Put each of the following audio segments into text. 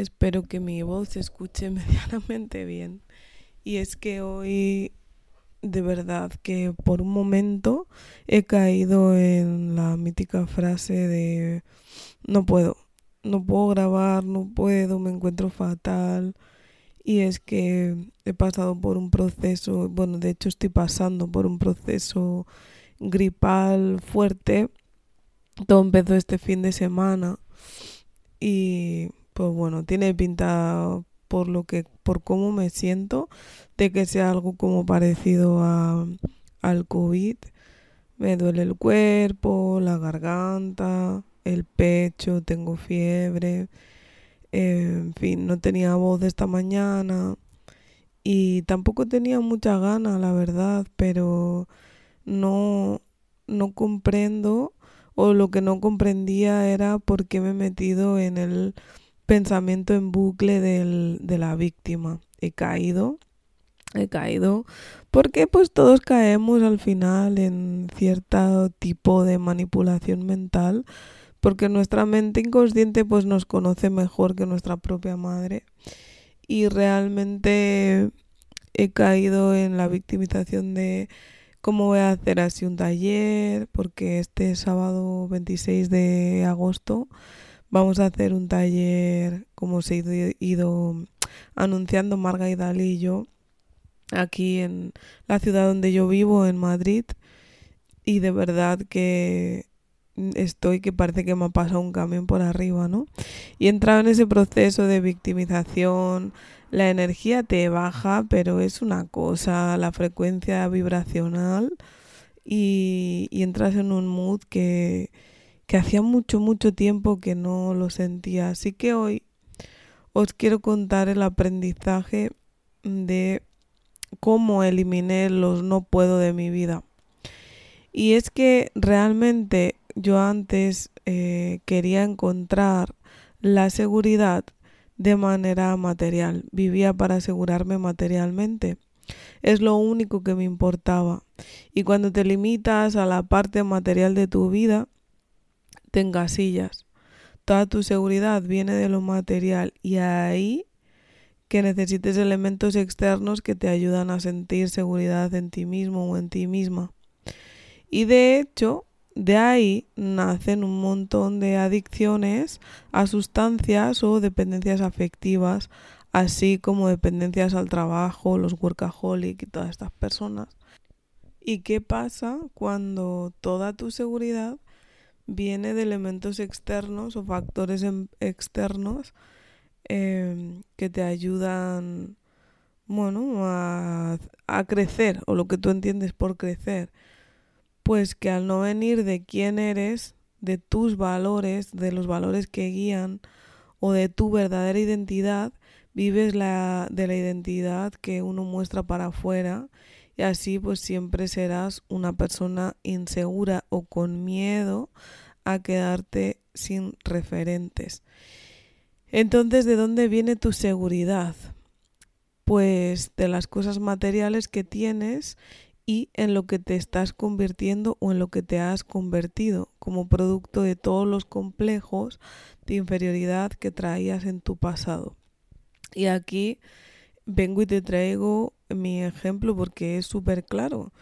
Espero que mi voz se escuche medianamente bien. Y es que hoy de verdad que por un momento he caído en la mítica frase de no puedo, no puedo grabar, no puedo, me encuentro fatal. Y es que he pasado por un proceso, bueno, de hecho estoy pasando por un proceso gripal fuerte. Todo empezó este fin de semana y pues bueno, tiene pinta por lo que por cómo me siento de que sea algo como parecido a, al COVID. Me duele el cuerpo, la garganta, el pecho, tengo fiebre. en fin, no tenía voz esta mañana y tampoco tenía mucha gana, la verdad, pero no, no comprendo o lo que no comprendía era por qué me he metido en el pensamiento en bucle del, de la víctima. He caído, he caído, porque pues todos caemos al final en cierto tipo de manipulación mental, porque nuestra mente inconsciente pues nos conoce mejor que nuestra propia madre y realmente he caído en la victimización de cómo voy a hacer así un taller, porque este sábado 26 de agosto Vamos a hacer un taller, como se ha ido, anunciando Marga y y yo, aquí en la ciudad donde yo vivo, en Madrid. Y de verdad que estoy que parece que me ha pasado un camión por arriba, ¿no? Y he entrado en ese proceso de victimización, la energía te baja, pero es una cosa, la frecuencia vibracional y, y entras en un mood que, que hacía mucho, mucho tiempo que no lo sentía. Así que hoy os quiero contar el aprendizaje de cómo eliminé los no puedo de mi vida. Y es que realmente yo antes eh, quería encontrar la seguridad de manera material. Vivía para asegurarme materialmente. Es lo único que me importaba. Y cuando te limitas a la parte material de tu vida, tengas sillas. Toda tu seguridad viene de lo material y ahí que necesites elementos externos que te ayudan a sentir seguridad en ti mismo o en ti misma. Y de hecho, de ahí nacen un montón de adicciones a sustancias o dependencias afectivas, así como dependencias al trabajo, los workaholic y todas estas personas. ¿Y qué pasa cuando toda tu seguridad viene de elementos externos o factores em, externos em, que te ayudan, bueno, a, a crecer o lo que tú entiendes por crecer. Pues que al no venir de quién eres, de tus valores, de los valores que guían o de tu verdadera identidad, vives la, de la identidad que uno muestra para afuera y así pues siempre serás una persona insegura o con miedo a quedarte sin referentes. Entonces, ¿de dónde viene tu seguridad? Pues de las cosas materiales que tienes y en lo que te estás convirtiendo o en lo que te has convertido como producto de todos los complejos de inferioridad que traías en tu pasado. Y aquí vengo y te traigo mi ejemplo porque es súper claro.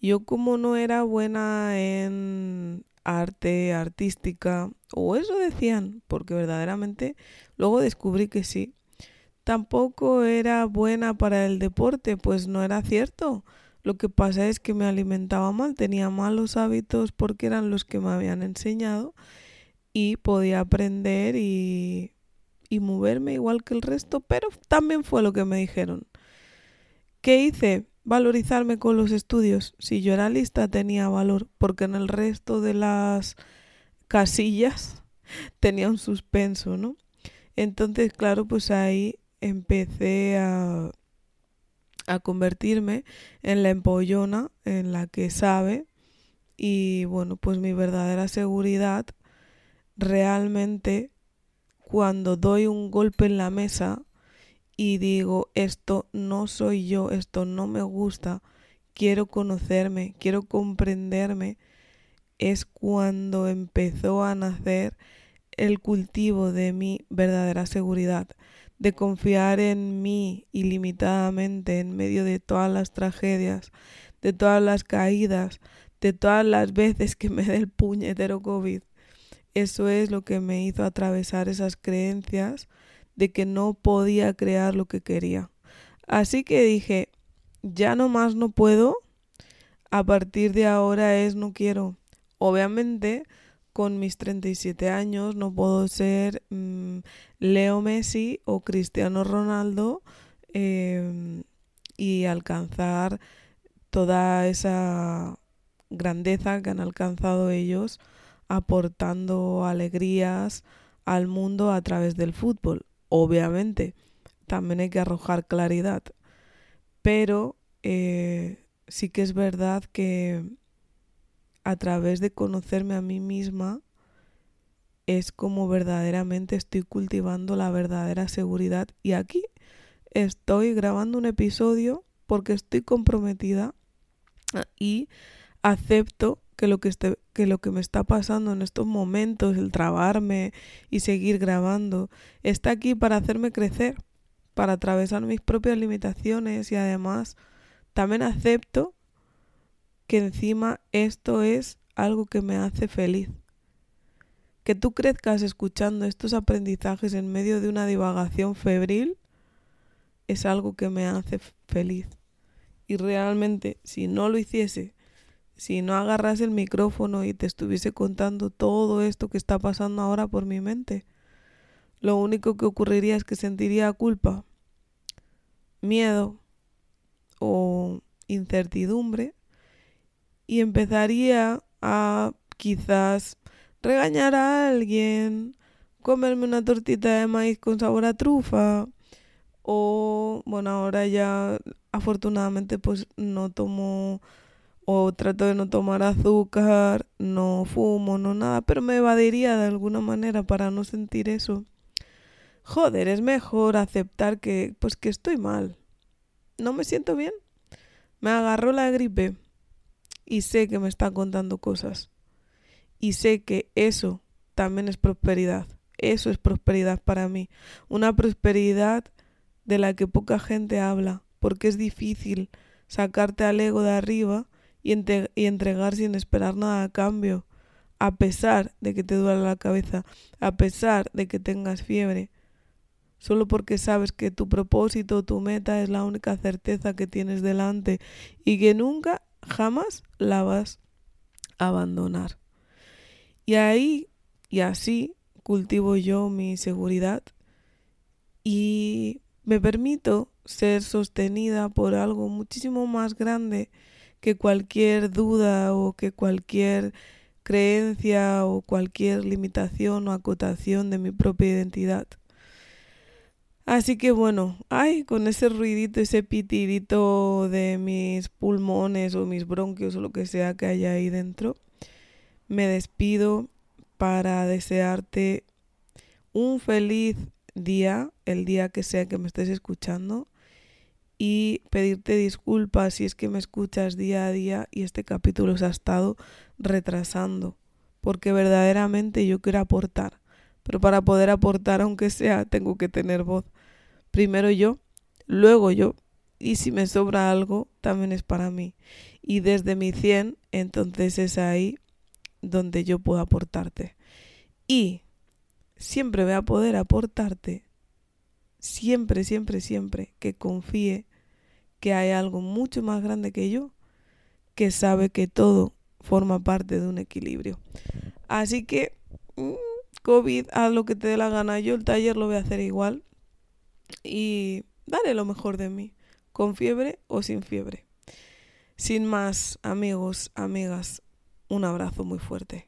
Yo como no era buena en arte, artística, o eso decían, porque verdaderamente luego descubrí que sí. Tampoco era buena para el deporte, pues no era cierto. Lo que pasa es que me alimentaba mal, tenía malos hábitos porque eran los que me habían enseñado y podía aprender y, y moverme igual que el resto, pero también fue lo que me dijeron. ¿Qué hice? Valorizarme con los estudios. Si yo era lista tenía valor, porque en el resto de las casillas tenía un suspenso, ¿no? Entonces, claro, pues ahí empecé a, a convertirme en la empollona, en la que sabe. Y bueno, pues mi verdadera seguridad realmente cuando doy un golpe en la mesa y digo, esto no soy yo, esto no me gusta, quiero conocerme, quiero comprenderme, es cuando empezó a nacer el cultivo de mi verdadera seguridad, de confiar en mí ilimitadamente en medio de todas las tragedias, de todas las caídas, de todas las veces que me dé el puñetero COVID. Eso es lo que me hizo atravesar esas creencias de que no podía crear lo que quería. Así que dije, ya no más no puedo, a partir de ahora es no quiero. Obviamente, con mis 37 años no puedo ser mm, Leo Messi o Cristiano Ronaldo em, y alcanzar toda esa grandeza que han alcanzado ellos aportando alegrías al mundo a través del fútbol. Obviamente, también hay que arrojar claridad, pero eh, sí que es verdad que a través de conocerme a mí misma es como verdaderamente estoy cultivando la verdadera seguridad y aquí estoy grabando un episodio porque estoy comprometida y acepto que lo que, este, que lo que me está pasando en estos momentos, el trabarme y seguir grabando, está aquí para hacerme crecer, para atravesar mis propias limitaciones y además también acepto que encima esto es algo que me hace feliz. Que tú crezcas escuchando estos aprendizajes en medio de una divagación febril es algo que me hace feliz. Y realmente, si no lo hiciese, si no agarras el micrófono y te estuviese contando todo esto que está pasando ahora por mi mente, lo único que ocurriría es que sentiría culpa, miedo o incertidumbre y empezaría a quizás regañar a alguien, comerme una tortita de maíz con sabor a trufa o bueno, ahora ya afortunadamente pues no tomo o trato de no tomar azúcar, no fumo, no nada, pero me evadiría de alguna manera para no sentir eso. Joder, es mejor aceptar que pues que estoy mal. No me siento bien. Me agarró la gripe y sé que me está contando cosas. Y sé que eso también es prosperidad. Eso es prosperidad para mí. Una prosperidad de la que poca gente habla, porque es difícil sacarte al ego de arriba y, entregar sin esperar nada a cambio, a pesar de que te duele la cabeza, a pesar de que tengas fiebre, solo porque sabes que tu propósito, tu meta es la única certeza que tienes delante y que nunca, jamás la vas a abandonar. Y ahí y así cultivo yo mi seguridad y me permito ser sostenida por algo muchísimo más grande que cualquier duda o que cualquier creencia o cualquier limitación o acotación de mi propia identidad. Así que bueno, ay, con ese ruidito, ese pitidito de mis pulmones o mis bronquios o lo que sea que haya ahí dentro, me despido para desearte un feliz día, el día que sea que me estés escuchando y pedirte disculpas si es que me escuchas día a día y este capítulo se ha estado retrasando, porque verdaderamente yo quiero aportar, pero para poder aportar aunque sea tengo que tener voz. Primero yo, luego yo, y si me sobra algo también es para mí. Y desde mi 100, entonces es ahí donde yo puedo aportarte. Y siempre voy a poder aportarte siempre, siempre, siempre que confíe que hay algo mucho más grande que yo que sabe que todo forma parte de un equilibrio. Así que, mm, COVID, haz lo que te dé la gana. Yo el taller lo voy a hacer igual. Y dale lo mejor de mí, con fiebre o sin fiebre. Sin más, amigos, amigas, un abrazo muy fuerte.